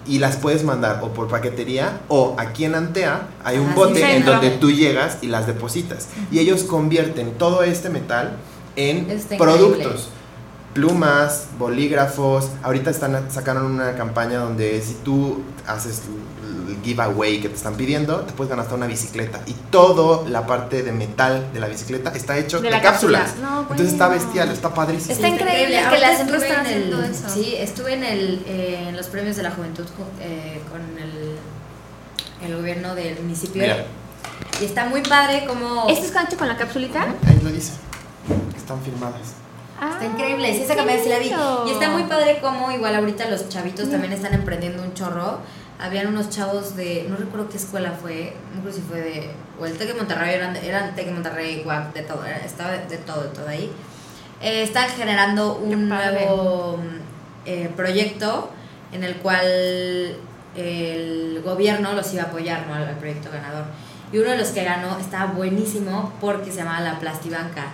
y las puedes mandar o por paquetería o aquí en Antea hay un Ah, bote sí, en donde tú llegas y las depositas. Y ellos convierten todo este metal en productos. increíble. Plumas, bolígrafos. Ahorita están sacaron una campaña donde si tú haces el giveaway que te están pidiendo, te puedes ganar hasta una bicicleta. Y toda la parte de metal de la bicicleta está hecho De de, la cápsula. cápsulas. No, Entonces está bueno. bestial, está padrísimo. Está increíble que Ahorita la Centro estuve está en el- eso. Sí, estuve en, el, eh, en los premios de la juventud ju- eh, con el, el gobierno del municipio. Mira. Y está muy padre como... ¿Este es cancho con la capsulita? Ahí lo dice. Están firmadas. Ah, Está increíble, sí, esa campaña sí la vi. Y está muy padre como igual ahorita los chavitos también están emprendiendo un chorro. Habían unos chavos de, no recuerdo qué escuela fue, no recuerdo si fue de, o el TEC de Monterrey, eran, eran TEC de Monterrey, guap, de todo, estaba de, todo, de todo ahí. Eh, están generando un nuevo eh, proyecto en el cual el gobierno los iba a apoyar ¿no? al proyecto ganador. Y uno de los que ganó estaba buenísimo porque se llamaba la Plastibanca.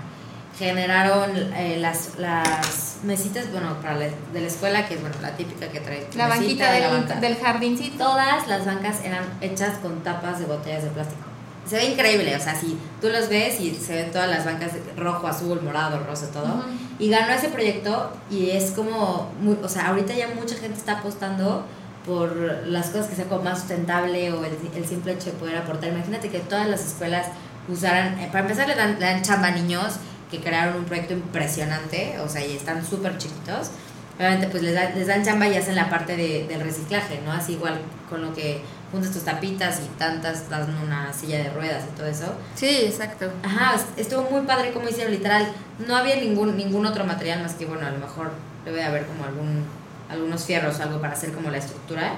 Generaron eh, las, las mesitas, bueno, para la, de la escuela, que es bueno, la típica que trae. La mesita banquita y la del, banca. del jardincito. Todas las bancas eran hechas con tapas de botellas de plástico. Se ve increíble, o sea, si tú los ves y se ven todas las bancas rojo, azul, morado, rosa, todo. Ujú. Y ganó ese proyecto y es como, muy, o sea, ahorita ya mucha gente está apostando por las cosas que sea como más sustentable o el, el simple hecho de poder aportar. Imagínate que todas las escuelas usaran, eh, para empezar le dan, le dan chamba a niños que crearon un proyecto impresionante, o sea, y están súper chiquitos. Obviamente pues les, da- les dan chamba y hacen la parte de, del reciclaje, ¿no? Así igual con lo que juntas tus tapitas y tantas, das una silla de ruedas y todo eso. Sí, exacto. Ajá, es- estuvo muy padre como hicieron, literal. No había ningún, ningún otro material más que, bueno, a lo mejor debe haber como algún, algunos fierros o algo para hacer como la estructura.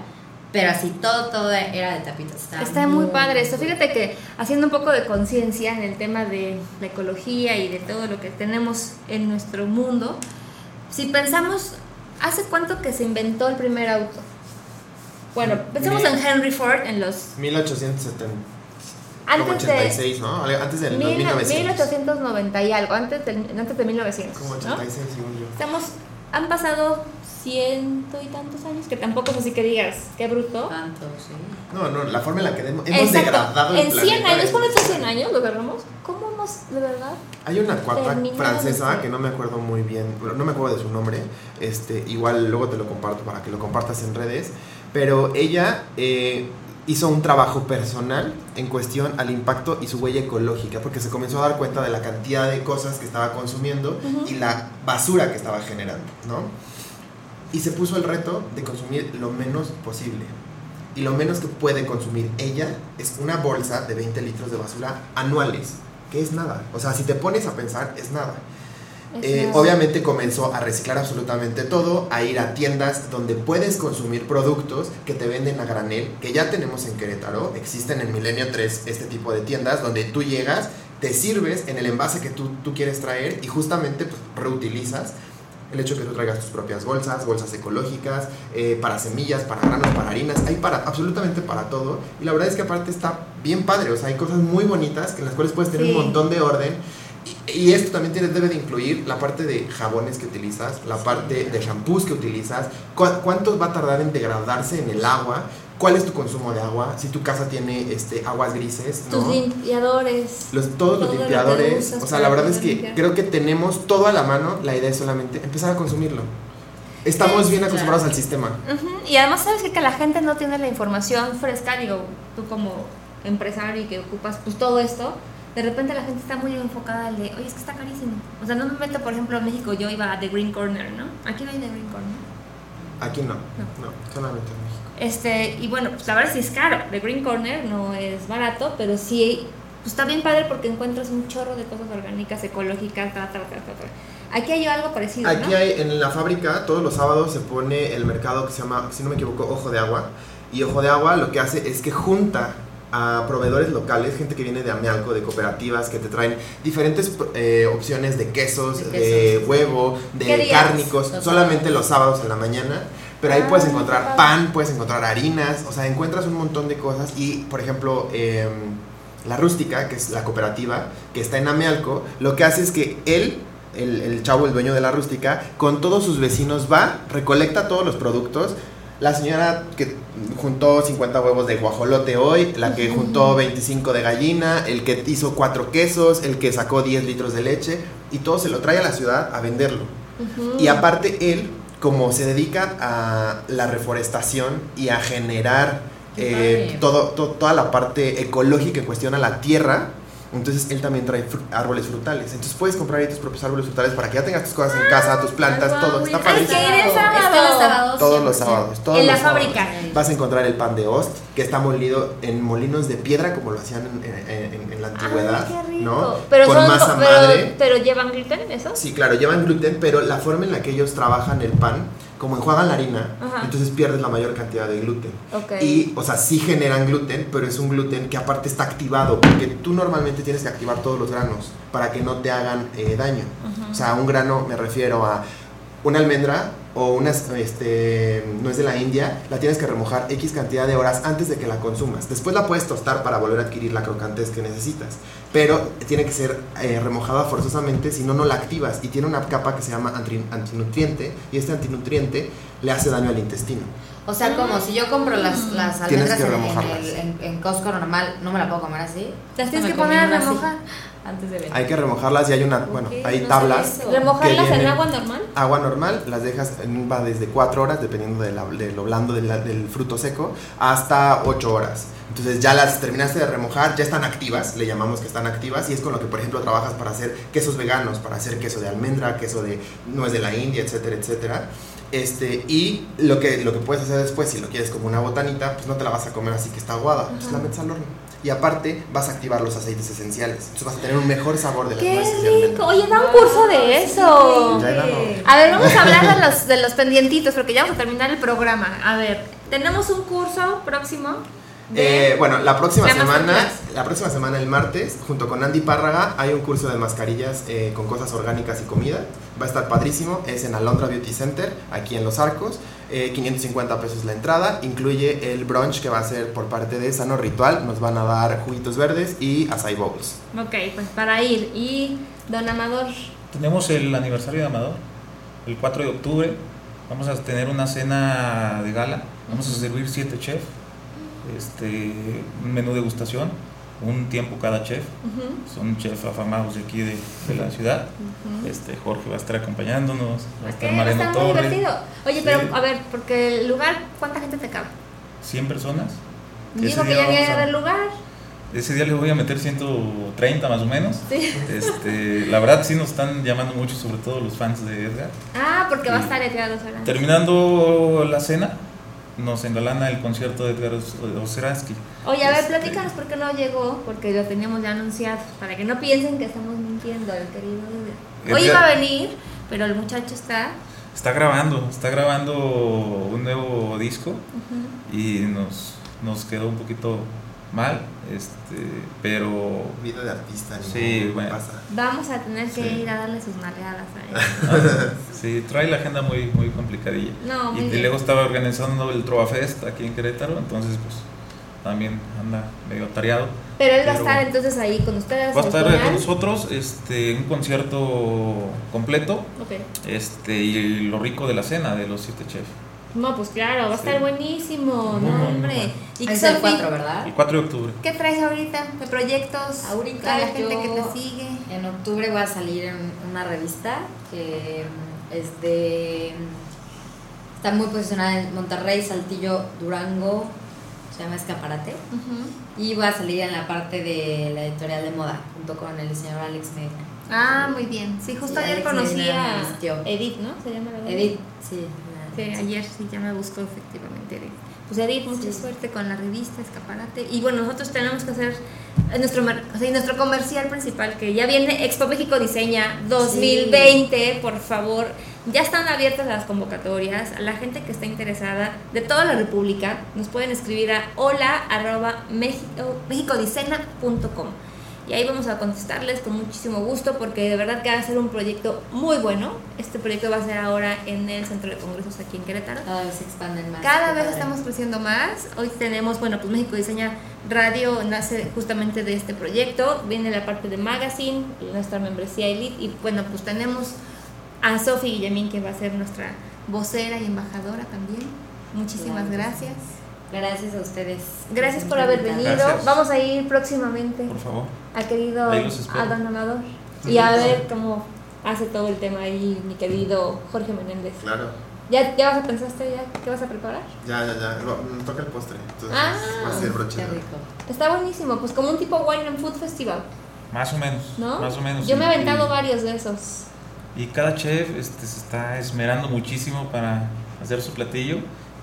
Pero así, todo, todo era de tapitas. Estaba Está muy padre esto. Fíjate que haciendo un poco de conciencia en el tema de la ecología y de todo lo que tenemos en nuestro mundo, si pensamos, ¿hace cuánto que se inventó el primer auto? Bueno, pensemos en Henry Ford en los 1870. como antes de 86, ¿no? Antes del mil- 1900. 1890 y algo, antes, del, antes de 1900. Como ¿no? 86, según yo. Estamos, han pasado ciento y tantos años, que tampoco es así que digas, qué bruto. Tanto, sí. No, no, la forma en la que hemos, Exacto. degradado el En 100 planeta años, es- con estos 100 años, lo agarramos. ¿Cómo hemos, de verdad? Hay una cuata francesa que no me acuerdo muy bien, no me acuerdo de su nombre, este, igual luego te lo comparto para que lo compartas en redes, pero ella eh, hizo un trabajo personal en cuestión al impacto y su huella ecológica, porque se comenzó a dar cuenta de la cantidad de cosas que estaba consumiendo y la basura que estaba generando, ¿no? Y se puso el reto de consumir lo menos posible. Y lo menos que puede consumir ella es una bolsa de 20 litros de basura anuales, que es nada. O sea, si te pones a pensar, es nada. Eh, obviamente comenzó a reciclar absolutamente todo, a ir a tiendas donde puedes consumir productos que te venden a granel, que ya tenemos en Querétaro, existen en Milenio 3 este tipo de tiendas donde tú llegas, te sirves en el envase que tú, tú quieres traer y justamente pues, reutilizas el hecho de que tú traigas tus propias bolsas, bolsas ecológicas, eh, para semillas, para granos, para harinas, hay para absolutamente para todo. Y la verdad es que aparte está bien padre, o sea, hay cosas muy bonitas en las cuales puedes tener Sí. un montón de orden. Y, esto también tiene, debe de incluir la parte de jabones que utilizas, la parte de shampoos que utilizas, cu- cuánto va a tardar en degradarse en el agua, cuál es tu consumo de agua, si tu casa tiene este, aguas grises, ¿no? Tus limpiadores. Los, todos los lo limpiadores, o sea, la verdad es que limpiar. creo que tenemos todo a la mano, la idea es solamente empezar a consumirlo. Estamos Sí, bien claro. acostumbrados al sistema. Y además sabes que, que la gente no tiene la información fresca, digo, tú como empresario y que ocupas pues todo esto, de repente la gente está muy enfocada al de, oye, es que está carísimo. O sea, no me meto, por ejemplo, en México, yo iba a The Green Corner, ¿no? Aquí no hay The Green Corner. Aquí no, no, solamente en México. Este, y bueno, pues la verdad sí es caro. The Green Corner no es barato, pero sí pues está bien padre porque encuentras un chorro de cosas orgánicas, ecológicas, ta, ta, ta, ta. Aquí hay algo parecido, Aquí ¿no? hay, en la fábrica, todos los sábados se pone el mercado que se llama, si no me equivoco, Ojo de Agua. Y Ojo de Agua lo que hace es que junta a proveedores locales, gente que viene de Amealco, de cooperativas, que te traen diferentes eh, opciones de quesos, De huevo, ¿Qué de cárnicos, Los solamente los sábados en la mañana. Pero ahí Ah, puedes encontrar pan, puedes encontrar harinas, o sea, encuentras un montón de cosas. Y, por ejemplo, em, la rústica, que es la cooperativa, que está en Amealco, lo que hace es que él, el, el chavo, el dueño de la rústica, con todos sus vecinos va, recolecta todos los productos. La señora que juntó 50 huevos de guajolote hoy, la que juntó 25 de gallina, el que hizo cuatro quesos, el que sacó 10 litros de leche, y todo se lo trae a la ciudad a venderlo. Y aparte él, como se dedica a la reforestación y a generar eh, padre. todo, to- toda la parte ecológica en cuestión a la tierra, entonces él también trae fru- árboles frutales. Entonces puedes comprar ahí tus propios árboles frutales para que ya tengas tus cosas en casa, tus plantas, todo. Está padrísimo. sábado. Los sábados. Todos los 100%. sábados. Todos En la sábados. fábrica. Vas a encontrar el pan de Ost, que está molido en molinos de piedra, como lo hacían en, en- en- en la antigüedad. Ay, qué rico. ¿no? Pero, Con son, masa pero, madre. pero llevan gluten, ¿eso? Sí, claro, llevan gluten, pero la forma en la que ellos trabajan el pan, como enjuagan la harina, Ajá. entonces pierdes la mayor cantidad de gluten. Ok. Y, o sea, sí generan gluten, pero es un gluten que aparte está activado, porque tú normalmente tienes que activar todos los granos para que no te hagan eh, daño. O sea, un grano me refiero a una almendra o una este, nuez de la India, la tienes que remojar X cantidad de horas antes de que la consumas. Después la puedes tostar para volver a adquirir la crocantez que necesitas. Pero tiene que ser eh, remojada forzosamente, si no, no la activas. Y tiene una capa que se llama anti- antinutriente, y este antinutriente le hace daño al intestino. O sea, como si yo compro las, las almendras que en, en, remojarlas. el, en, en Costco normal, no me la puedo comer así. Las tienes No que poner a así remojar. Antes de ver. Hay que remojarlas y hay una, bueno, hay no tablas. ¿Remojarlas en vienen- agua normal? Agua normal, las dejas, en- va desde 4 horas, dependiendo de, la- de lo blando de la- del fruto seco, hasta 8 horas. Entonces ya las terminaste de remojar, ya están activas, le llamamos que están activas, y es con lo que, por ejemplo, trabajas para hacer quesos veganos, para hacer queso de almendra, queso de nuez de la India, etcétera, etcétera. Este, y lo que, lo que puedes hacer después, si lo quieres como una botanita, pues no te la vas a comer así que está aguada, pues la metes al horno. Y aparte vas a activar los aceites esenciales, entonces vas a tener un mejor sabor de las ¡Qué rico! Oye, da un curso de eso. Ya he dado. A ver, vamos a hablar de los, de los pendientitos porque ya vamos a terminar el programa. A ver, tenemos un curso próximo. Eh, bueno, la próxima semana, masterclass. la próxima semana, el martes, junto con Andy Párraga, hay un curso de mascarillas eh, con cosas orgánicas y comida. Va a estar padrísimo. Es en Alondra Beauty Center, aquí en Los Arcos. Eh, 550 pesos la entrada. Incluye el brunch que va a ser por parte de Sano Ritual. Nos van a dar juguitos verdes y acai bowls. Ok, pues para ir. Y Don Amador. Tenemos el aniversario de Amador, el 4 de octubre. Vamos a tener una cena de gala. Vamos a servir siete chefs. Este, un menú degustación, un tiempo cada chef. Son chefs afamados de aquí de, de la ciudad. este, Jorge va a estar acompañándonos, va a estar Mariano muy Torres. divertido. Oye, Sí. pero a ver, porque el lugar, ¿cuánta gente te cabe? 100 personas. Digo que ya ni vamos a- era el lugar. Ese día les voy a meter 130 más o menos. Sí. Este, la verdad sí nos están llamando mucho, sobre todo los fans de Edgar. Ah, porque va a estar Edgar. Terminando la cena, nos engalana el concierto de Edgar Os- Oceransky. Oye, a ver, Este, platícanos por qué no llegó, porque lo teníamos ya anunciado, para que no piensen que estamos mintiendo, el querido Edgar. Hoy iba a venir, pero el muchacho está... Está grabando, está grabando un nuevo disco y nos, nos quedó un poquito mal, este, pero Vida de artista, Sí, bueno. pasa. Vamos a tener que Sí. ir a darle sus nalgadas a él. sí, trae la agenda muy, muy complicadilla. No, muy y, bien. luego estaba organizando el Trova Fest aquí en Querétaro, entonces pues también anda medio atareado. Pero él va a estar entonces ahí con ustedes. Va a estar final. con nosotros este, un concierto completo este, y lo rico de la cena de los siete chefs. No, pues claro, va a estar Sí. buenísimo, Muy no bueno, hombre. muy bueno. Y Es el Sofi, 4, ¿verdad? El 4 de octubre. ¿qué traes ahorita de proyectos? Ahorita a la gente yo- que te sigue. En octubre voy a salir en una revista que es de. Está muy posicionada en Monterrey, Saltillo, Durango. Se llama Escaparate. Y voy a salir en la parte de la editorial de moda, junto con el diseñador Alex Medina. Ah, muy bien. Sí, justo Sí, ayer Alex conocí a. Edith, ¿no? Se llama la Edith, sí. Sí, ayer sí ya me buscó efectivamente Edith. Pues Edith, mucha suerte con la revista Escaparate. Y bueno, nosotros tenemos que hacer eh, nuestro, o sea, nuestro comercial principal, que ya viene Expo México Diseña 2020, por favor. Ya están abiertas las convocatorias. A la gente que está interesada de toda la República, nos pueden escribir a hola arroba mexico- mexicodicena.com. Y ahí vamos a contestarles con muchísimo gusto porque de verdad que va a ser un proyecto muy bueno. Este proyecto va a ser ahora en el Centro de Congresos aquí en Querétaro. Cada vez se expanden más. Cada vez padre. estamos creciendo más. Hoy tenemos, bueno, pues México Diseña Radio nace justamente de este proyecto. Viene la parte de magazine, nuestra membresía elite y bueno, pues tenemos a Sofi Guillemín que va a ser nuestra vocera y embajadora también. Muchísimas gracias. Gracias a ustedes. Gracias por haber venido. Gracias. Vamos a ir próximamente Por favor. al querido. Adán Amador y a ver cómo hace todo el tema ahí mi querido Jorge Menéndez. Claro. ¿Ya, ya vas a pensaste ya qué vas a preparar? Ya, ya, ya. Me toca el postre. Entonces Ah. va a ser broche. Está buenísimo, pues como un tipo Wine and Food Festival, Más o menos. ¿no? Más o menos. Yo me he aventado y- varios de esos. Y cada chef este, se está esmerando muchísimo para hacer su platillo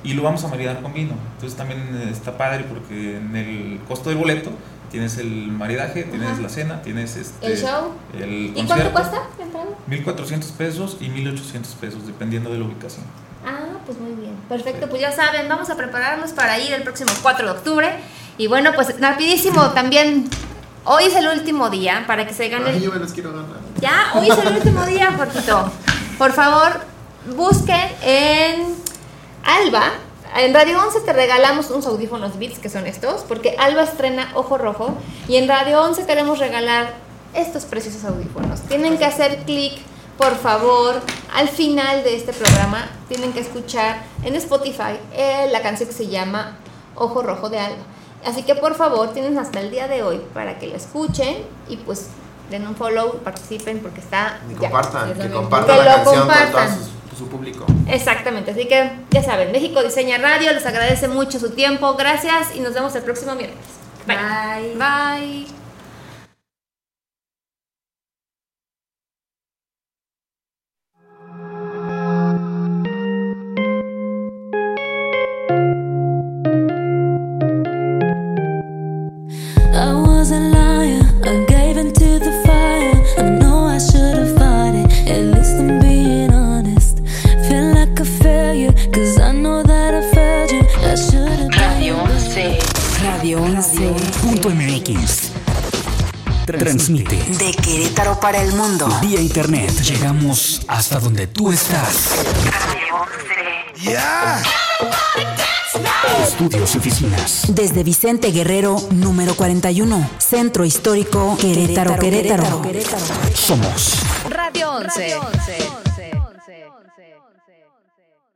y lo vamos a maridar con vino. Entonces también eh, está padre porque en el costo del boleto tienes el maridaje, tienes Ajá. la cena, tienes este, El show. el ¿Y concierto. cuánto cuesta la entrada? 1400 pesos y 1800 pesos, dependiendo de la ubicación. Ah, pues muy bien. Perfecto, pues ya saben, vamos a prepararnos para ir el próximo 4 de octubre. Y bueno, pues rapidísimo también. Hoy es el último día para que se gane Ay, el yo me los quiero ganar. Ya, hoy es el último día, Jorgito. Por favor, busquen en Alba. En Radio 11 te regalamos unos audífonos Beats, que son estos, porque Alba estrena Ojo Rojo. Y en Radio 11 queremos regalar estos preciosos audífonos. Tienen que hacer clic, por favor, al final de este programa. Tienen que escuchar en Spotify eh, la canción que se llama Ojo Rojo de Alba. Así que por favor, tienen hasta el día de hoy para que la escuchen y pues den un follow, participen porque está Y compartan, que compartan Que la lo canción con compartan. todo su, público. Exactamente, así que ya saben, México Diseña Radio les agradece mucho su tiempo, gracias y nos vemos el próximo miércoles. Bye. Bye. I Llegamos hasta donde tú estás. Radio 11. Estudios y oficinas. Desde Vicente Guerrero, número 41. Centro Histórico, Querétaro, Querétaro. Somos Radio 11.